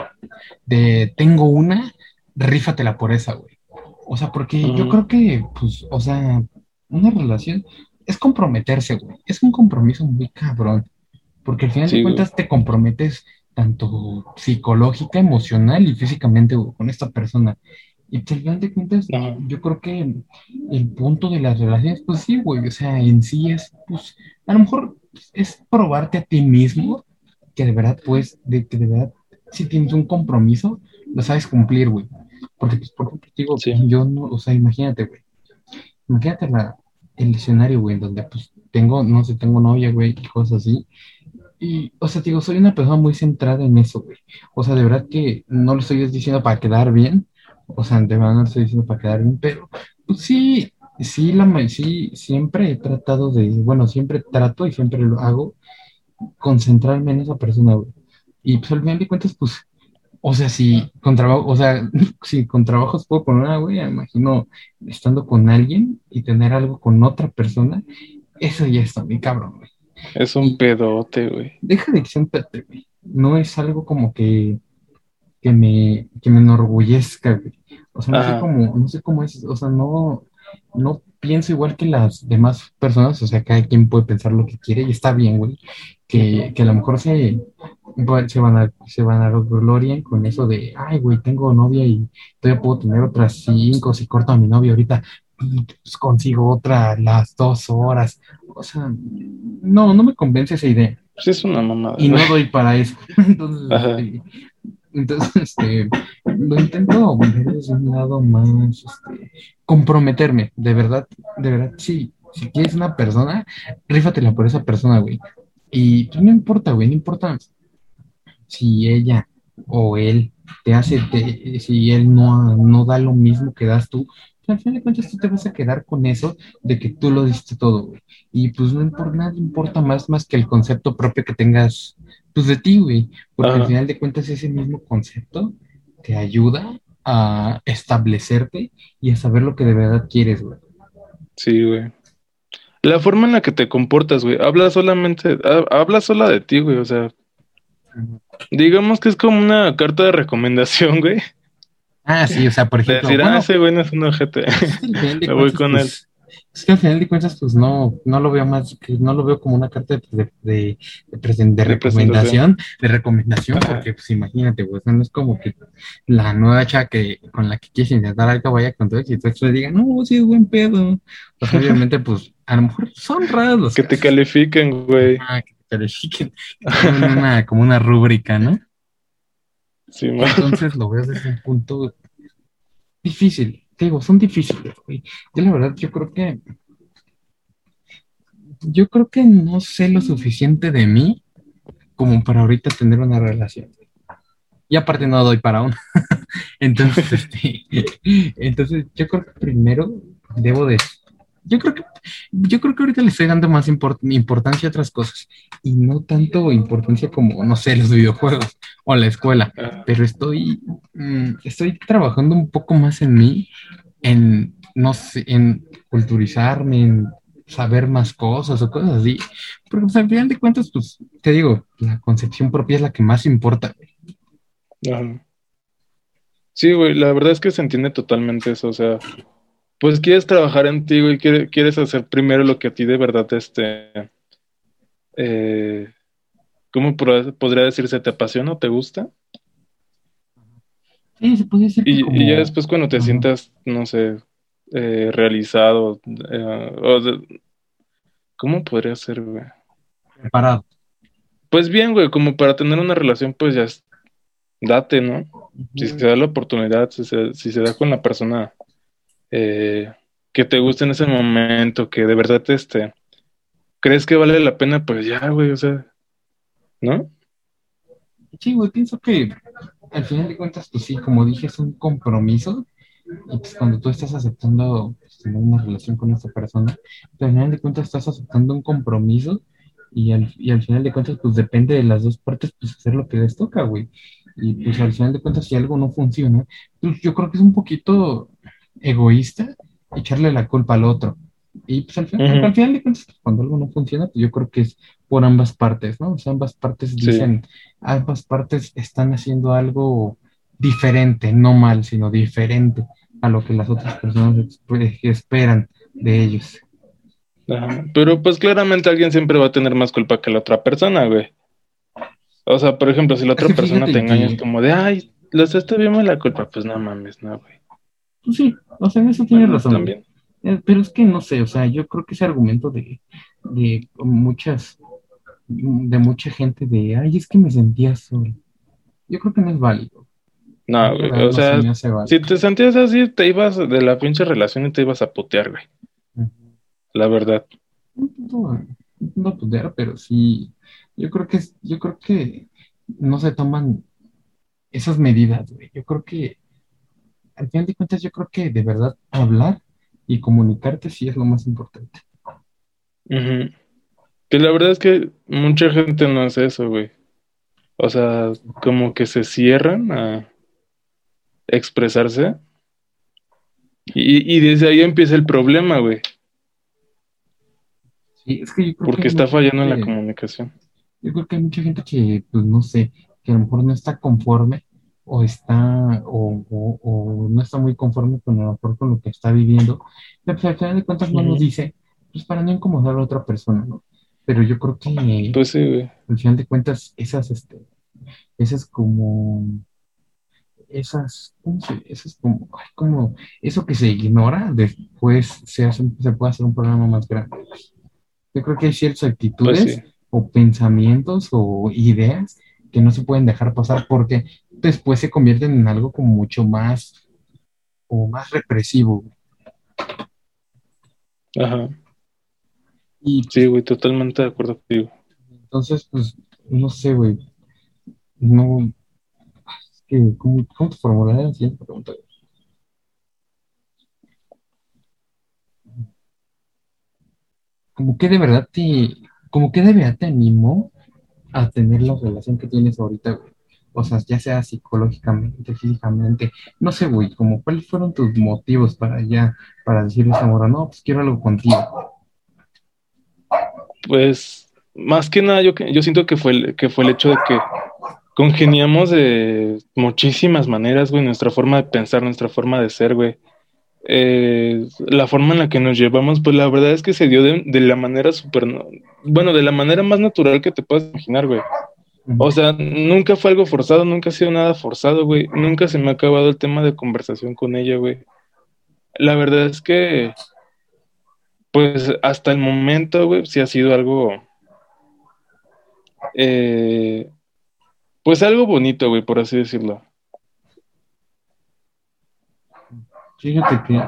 de tengo una, rífatela por esa, güey. O sea, porque yo creo que, pues, o sea, una relación es comprometerse, güey. Es un compromiso muy cabrón. Porque al final Sí, de güey. cuentas te comprometes tanto psicológica, emocional y físicamente güey, con esta persona. Y al final de cuentas, Ajá. yo creo que el punto de las relaciones, pues sí, güey, o sea, en sí es, pues, a lo mejor es probarte a ti mismo que de verdad, pues, de que de verdad, si tienes un compromiso, lo sabes cumplir, güey. Porque, pues, por ejemplo, digo, Sí. yo no, o sea, imagínate, güey, imagínate la, el escenario, güey, donde, pues, tengo, no sé, tengo novia, güey, y cosas así. Y, o sea, digo, soy una persona muy centrada en eso, güey. O sea, de verdad que no lo estoy diciendo para quedar bien. O sea, de verdad no lo estoy diciendo para quedar bien, pero pues sí, sí, la, sí, siempre he tratado de, bueno, siempre trato y siempre lo hago, concentrarme en esa persona, güey. Y pues al final de cuentas, pues, o sea, si con trabajo, o sea, [laughs] si con trabajos puedo con una, güey, imagino estando con alguien y tener algo con otra persona, eso ya está muy cabrón, güey. Es un pedote, güey. Deja de que sea un pete, güey. No es algo como que, que me, que me enorgullezca, güey. O sea, no sé cómo, no sé cómo es, o sea, no, no pienso igual que las demás personas, o sea, cada quien puede pensar lo que quiere y está bien, güey. Que, que a lo mejor se, se van a, se van a glorian con eso de, ay, güey, tengo novia y todavía puedo tener otras cinco, si corto a mi novia ahorita, pues consigo otra las dos horas. O sea, no, no me convence esa idea Sí, es una mamada, y no doy para eso. [laughs] Entonces, este, entonces este, lo intento ver desde un lado más, este, comprometerme, de verdad, de verdad, sí, si quieres una persona, rífatela por esa persona, güey. Y pues, no importa, güey, no importa si ella o él te hace, te- si él no, no da lo mismo que das tú, pues, al final de cuentas tú te vas a quedar con eso de que tú lo diste todo, güey. Y pues no importa, nada importa más, más que el concepto propio que tengas, pues de ti, güey. Porque al Ajá. final de cuentas ese mismo concepto te ayuda a establecerte y a saber lo que de verdad quieres, güey. Sí, güey. La forma en la que te comportas, güey. Habla solamente, ha- habla sola de ti, güey. O sea, digamos que es como una carta de recomendación, [laughs] güey. Ah, sí, o sea, por ejemplo, decir, ah, bueno, ese güey no es un ojete. [laughs] [laughs] Me voy con pues, Es que al final de cuentas, pues no, no lo veo más, que no lo veo como una carta de, de, de, de presen- de De recomendación, de recomendación, Ajá. porque pues imagínate, pues no es como que la nueva chava que, con la que quieres intentar algo vaya con todo y tú le diga, no, sí es buen pedo. Pues obviamente, pues a lo mejor son raros los Que te califiquen, güey. Ah, que te califiquen, una, como una rúbrica, ¿no? Sí. Entonces lo veo desde un punto difícil. Digo, son difíciles, güey. Yo la verdad, yo creo que yo creo que no sé lo suficiente de mí como para ahorita tener una relación. Y aparte no doy para una. [laughs] Entonces, [laughs] este, entonces yo creo que primero debo de yo creo que, yo creo que ahorita le estoy dando más importancia a otras cosas y no tanto importancia como, no sé, los videojuegos o la escuela, ah. pero estoy, mm, estoy trabajando un poco más en mí, en, no sé, en culturizarme, en saber más cosas o cosas así, porque pues, al final de cuentas, pues, te digo, la concepción propia es la que más importa. Sí, güey, la verdad es que se entiende totalmente eso, o sea, pues quieres trabajar en ti, güey, quieres hacer primero lo que a ti de verdad, este, eh, ¿cómo podría decirse? ¿Te apasiona o te gusta? Sí, se puede decir. y, ya después cuando te sientas, no sé, eh, realizado, eh, ¿cómo podría ser, güey? Preparado. Pues bien, güey, como para tener una relación, pues ya date, ¿no? Si se da la oportunidad, si se, si se da con la persona eh, que te guste en ese momento, que de verdad este, crees que vale la pena, pues ya, güey, o sea, ¿no? Sí, güey, pienso que al final de cuentas, pues sí, como dije, es un compromiso. Y pues cuando tú estás aceptando pues, tener una relación con esa persona, al final de cuentas estás aceptando un compromiso y al, y al final de cuentas, pues depende de las dos partes, pues hacer lo que les toca, güey. Y pues al final de cuentas, si algo no funciona, pues yo creo que es un poquito egoísta echarle la culpa al otro. Y pues al, final, de cuentas, cuando algo no funciona, pues yo creo que es por ambas partes, ¿no? O sea, ambas partes dicen, ambas partes están haciendo algo diferente, no mal, sino diferente a lo que las otras personas esperan de ellos. Pero pues claramente alguien siempre va a tener más culpa que la otra persona, güey. O sea, por ejemplo, si la otra persona te engaña, es como de, ay, los está viendo la culpa, pues no mames, no, güey. Pues sí, o sea, en eso tienes razón. También. Eh, pero es que no sé, o sea, yo creo que ese argumento de, de muchas, de mucha gente de, ay, es que me sentía solo, yo creo que no es válido. No, güey, o sea, si te sentías así, te ibas de la pinche relación y te ibas a putear, güey. La verdad. No, no putear, pero sí, yo creo que, yo creo que no se toman esas medidas, güey. Yo creo que al final de cuentas, yo creo que de verdad hablar y comunicarte sí es lo más importante. Que la verdad es que mucha gente no hace eso, güey. O sea, como que se cierran a expresarse. Y, y desde ahí empieza el problema, güey. Sí, es que yo creo Porque está fallando en la comunicación. Yo creo que hay mucha gente que, pues no sé, que a lo mejor no está conforme o está o, no está muy conforme con, lo, con lo que está viviendo, pero pues, al final de cuentas no lo dice, pues para no incomodar a otra persona, ¿no? Pero yo creo que pues sí, al final de cuentas esas, este, esas como esas, ¿cómo se, esas como, como eso que se ignora, después se, hace, se puede hacer un programa más grande. Yo creo que hay ciertas pues actitudes o pensamientos o ideas que no se pueden dejar pasar porque después se convierten en algo como mucho más, o más represivo. Ajá. Y, sí, güey, totalmente de acuerdo contigo. Entonces, pues, no sé, güey. No. Es que, ¿cómo, cómo te formularía la siguiente pregunta? Como que de verdad te. Como que de verdad te animó a tener la relación que tienes ahorita, güey sea, ya sea psicológicamente, físicamente, no sé, güey, como cuáles fueron tus motivos para ya, para decirle a esa no, pues quiero algo contigo. Pues, más que nada, yo, yo siento que fue, el, que fue el hecho de que congeniamos de muchísimas maneras, güey, nuestra forma de pensar, nuestra forma de ser, güey. Eh, la forma en la que nos llevamos, pues la verdad es que se dio de, de la manera súper, bueno, de la manera más natural que te puedas imaginar, güey. O sea, nunca fue algo forzado, nunca ha sido nada forzado, güey. Nunca se me ha acabado el tema de conversación con ella, güey. La verdad es que, pues hasta el momento, güey, sí ha sido algo, eh, pues algo bonito, güey, por así decirlo. Fíjate que,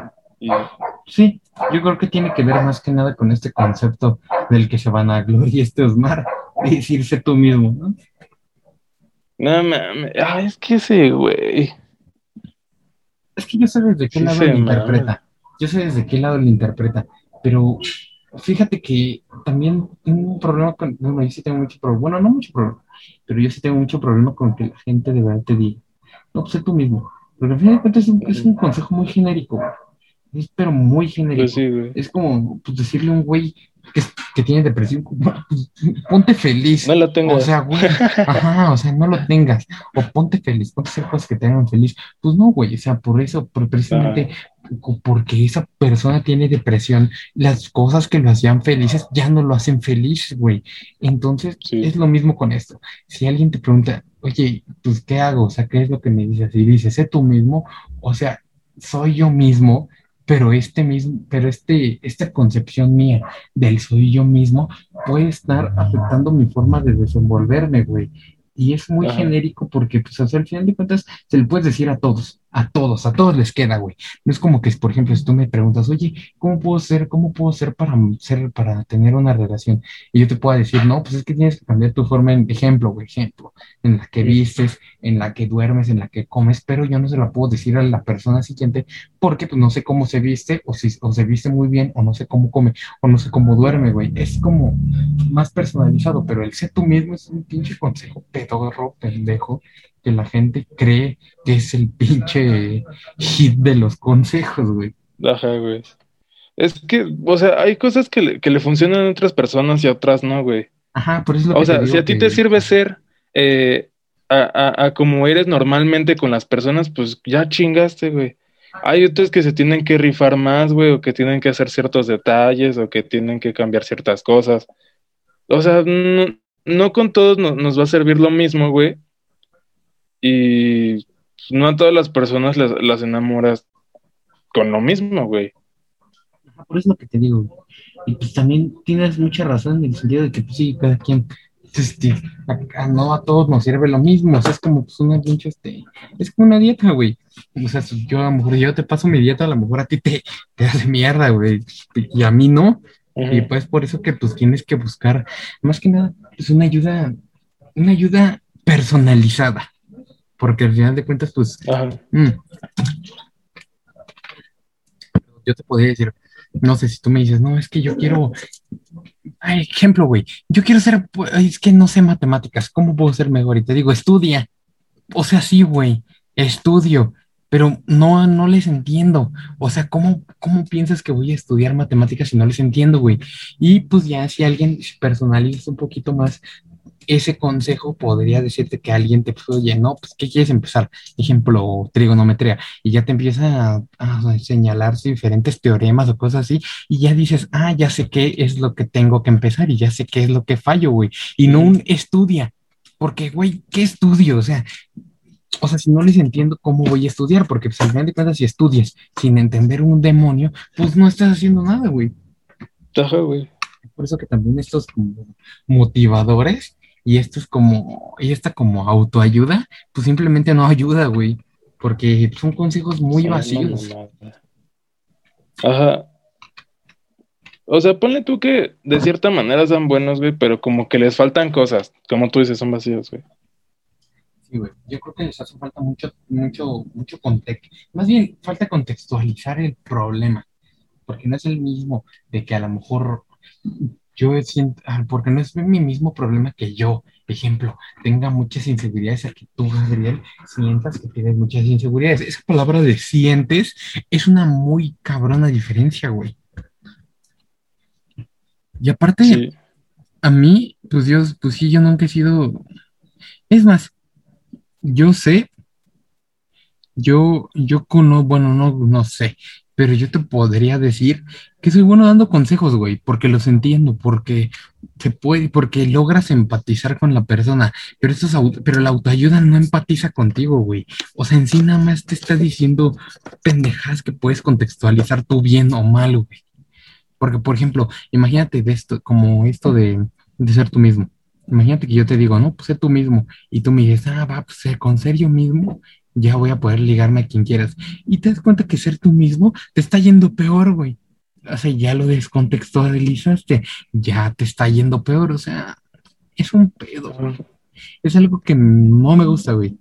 sí, yo creo que tiene que ver más que nada con este concepto del que se van a [laughs] gloria este Osmar [laughs] decirse tú mismo, ¿no? No mames, ay, es que ese güey. Es que yo sé desde qué lado lo interpreta. Yo sé desde qué lado lo interpreta. Pero fíjate que también tengo un problema con, bueno, yo sí tengo mucho problema, bueno, no mucho problema, pero yo sí tengo mucho problema con que la gente de verdad te diga, no, pues sé tú mismo. Pero al final de cuentas es un, es un consejo muy genérico, Es pero muy genérico. Pues sí, güey. Es como pues, decirle a un güey que, que tiene depresión, pues, [laughs] ponte feliz. No lo tengo. O sea, güey, ajá, o sea, no lo tengas. O ponte feliz, ponte hacer cosas que te hagan feliz. Pues no, güey, o sea, por eso, por precisamente co- porque esa persona tiene depresión, las cosas que lo hacían felices ya no lo hacen feliz, güey. Entonces, Sí. es lo mismo con esto. Si alguien te pregunta, oye, pues, ¿qué hago? O sea, ¿qué es lo que me dices? Y dices, sé tú mismo, o sea, soy yo mismo. Pero este mismo, pero este, esta concepción mía del soy yo mismo puede estar afectando mi forma de desenvolverme, güey. Y es muy Ajá. genérico porque, pues, o sea, al final de cuentas, se le puedes decir a todos, a todos, a todos les queda, güey. No es como que, por ejemplo, si tú me preguntas, oye, ¿cómo puedo ser, cómo puedo ser para ser, para tener una relación? Y yo te puedo decir, no, pues es que tienes que cambiar tu forma, en ejemplo, güey, ejemplo, en la que vistes, en la que duermes, en la que comes, pero yo no se la puedo decir a la persona siguiente porque, pues, no sé cómo se viste, o si, o se viste muy bien, o no sé cómo come, o no sé cómo duerme, güey. Es como más personalizado, pero el sé tú mismo es un pinche consejo pedorro, pendejo, que la gente cree que es el pinche hit de los consejos, güey. Ajá, güey. Es que, o sea, hay cosas que le, que le funcionan a otras personas y a otras no, güey. Ajá, por eso es lo O que te sea, digo si a ti que- te sirve ser eh, a, a- a como eres normalmente con las personas, pues ya chingaste, güey. Hay otros que se tienen que rifar más, güey, o que tienen que hacer ciertos detalles, o que tienen que cambiar ciertas cosas. O sea, no, no con todos no- nos va a servir lo mismo, güey. Y no a todas las personas las, las enamoras con lo mismo, güey. Por eso es lo que te digo. Y pues también tienes mucha razón en el sentido de que, pues sí, cada quien, este, no a todos nos sirve lo mismo. O sea, es como pues, una pinche, este, es como una dieta, güey. O sea, yo a lo mejor yo te paso mi dieta, a lo mejor a ti te, te hace mierda, güey. Y a mí no. Y pues por eso que pues tienes que buscar, más que nada, pues una ayuda, una ayuda personalizada. Porque al final de cuentas, pues, mm, yo te podría decir, no sé si tú me dices, no, es que yo quiero, ay, ejemplo, güey, yo quiero ser, pues, es que no sé matemáticas, ¿cómo puedo ser mejor? Y te digo, estudia. O sea, sí, güey, estudio, pero no, no les entiendo. O sea, ¿cómo, cómo piensas que voy a estudiar matemáticas si no les entiendo, güey? Y pues ya si alguien personaliza un poquito más ese consejo, podría decirte que alguien te puso, oye, no, pues, ¿qué quieres empezar? Ejemplo, trigonometría, y ya te empieza a, a señalar diferentes teoremas o cosas así, y ya dices, ah, ya sé qué es lo que tengo que empezar, y ya sé qué es lo que fallo, güey, y no un estudia, porque, güey, ¿qué estudio? O sea, o sea, si no les entiendo, ¿cómo voy a estudiar? Porque pues, al final de cuentas, si estudias sin entender un demonio, pues no estás haciendo nada, güey. Ajá, güey. Por eso que también estos como motivadores y estos como, y esta como autoayuda, pues simplemente no ayuda, güey. Porque son consejos muy vacíos. Ajá. O sea, ponle tú que de cierta manera son buenos, güey, pero como que les faltan cosas. Como tú dices, son vacíos, güey. Sí, güey. Yo creo que les hace falta mucho, mucho, mucho contexto. Más bien, falta contextualizar el problema. Porque no es el mismo de que a lo mejor yo siento, ah, porque no es mi mismo problema que yo, ejemplo, tenga muchas inseguridades a que tú, Gabriel, sientas que tienes muchas inseguridades. Esa palabra de sientes es una muy cabrona diferencia, güey. Y aparte, Sí. a mí, pues Dios, pues sí, yo nunca he sido. Es más, yo sé, yo, yo conozco, bueno, no, no sé, pero yo te podría decir que soy bueno dando consejos, güey, porque los entiendo, porque se puede, porque logras empatizar con la persona, pero pero la autoayuda no empatiza contigo, güey. O sea, en sí nada más te está diciendo pendejas que puedes contextualizar tú bien o mal, güey. Porque, por ejemplo, imagínate esto, como esto de, de ser tú mismo. Imagínate que yo te digo, no, pues sé tú mismo. Y tú me dices, ah, va, pues con ser yo mismo, ya voy a poder ligarme a quien quieras. Y te das cuenta que ser tú mismo te está yendo peor, güey. O sea, ya lo descontextualizaste, ya te está yendo peor. O sea, es un pedo. Es algo que no me gusta, güey.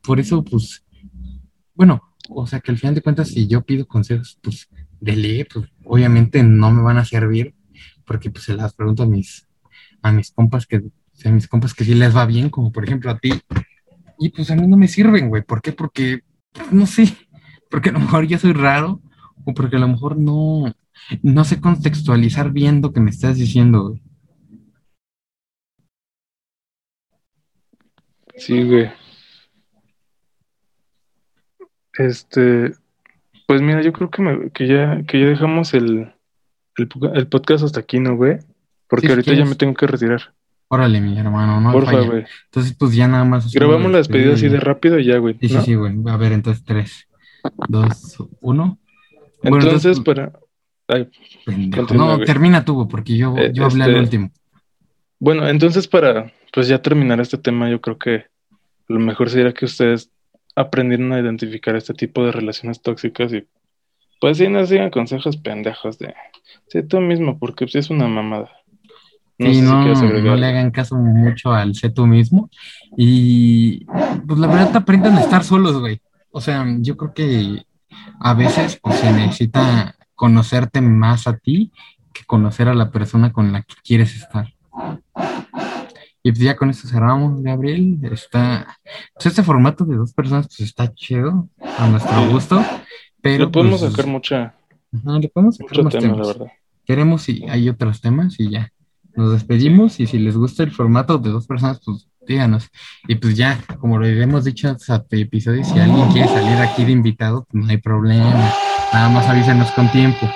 Por eso, pues, bueno, o sea, que al final de cuentas, si yo pido consejos, pues, de ley, pues, obviamente no me van a servir porque pues se las pregunto a mis, a mis compas que, a mis compas que sí les va bien, como por ejemplo a ti, y pues a mí no me sirven, güey. ¿Por qué? Porque, no sé, porque a lo mejor yo soy raro o porque a lo mejor no, no sé contextualizar bien lo que me estás diciendo, güey. Sí, güey. Este, pues mira, yo creo que, me- que ya, que ya dejamos el, el, po- el podcast hasta aquí, ¿no, güey? Porque Sí, ahorita ya me tengo que retirar. Órale, mi hermano, no Porfa, güey. Entonces, pues ya nada más. Grabamos la despedida así de rápido y ya, güey, Sí, sí, ¿no? sí, güey. A ver, entonces tres, dos, uno. Bueno, Entonces, pues, para... ay, No, güey. termina tú, güey, porque yo, Eh, yo hablé al este- último. Bueno, entonces para, pues ya terminar este tema, yo creo que lo mejor sería que ustedes aprendieran a identificar este tipo de relaciones tóxicas y pues sí, no sigan consejos pendejos de, sé tú mismo, porque pues, es una mamada. No Sí, si no, no le hagan caso mucho al sé tú mismo. Y pues la verdad te aprenden a estar solos, güey. O sea, yo creo que a veces pues, se necesita conocerte más a ti que conocer a la persona con la que quieres estar. Y pues ya con esto cerramos, Gabriel. Está, pues este formato de dos personas pues está chido, a nuestro gusto. Pero Le podemos pues, sacar mucha, ajá, le podemos sacar mucho más tema, la temas verdad. queremos si hay otros temas y ya. Nos despedimos y si les gusta el formato de dos personas, pues díganos. Y pues ya, como lo hemos dicho en episodios, si alguien quiere salir aquí de invitado, pues no hay problema. Nada más avísenos con tiempo.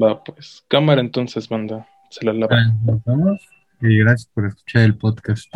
Va, pues, cámara entonces, banda, se la lava. Nos vemos y gracias por escuchar el podcast.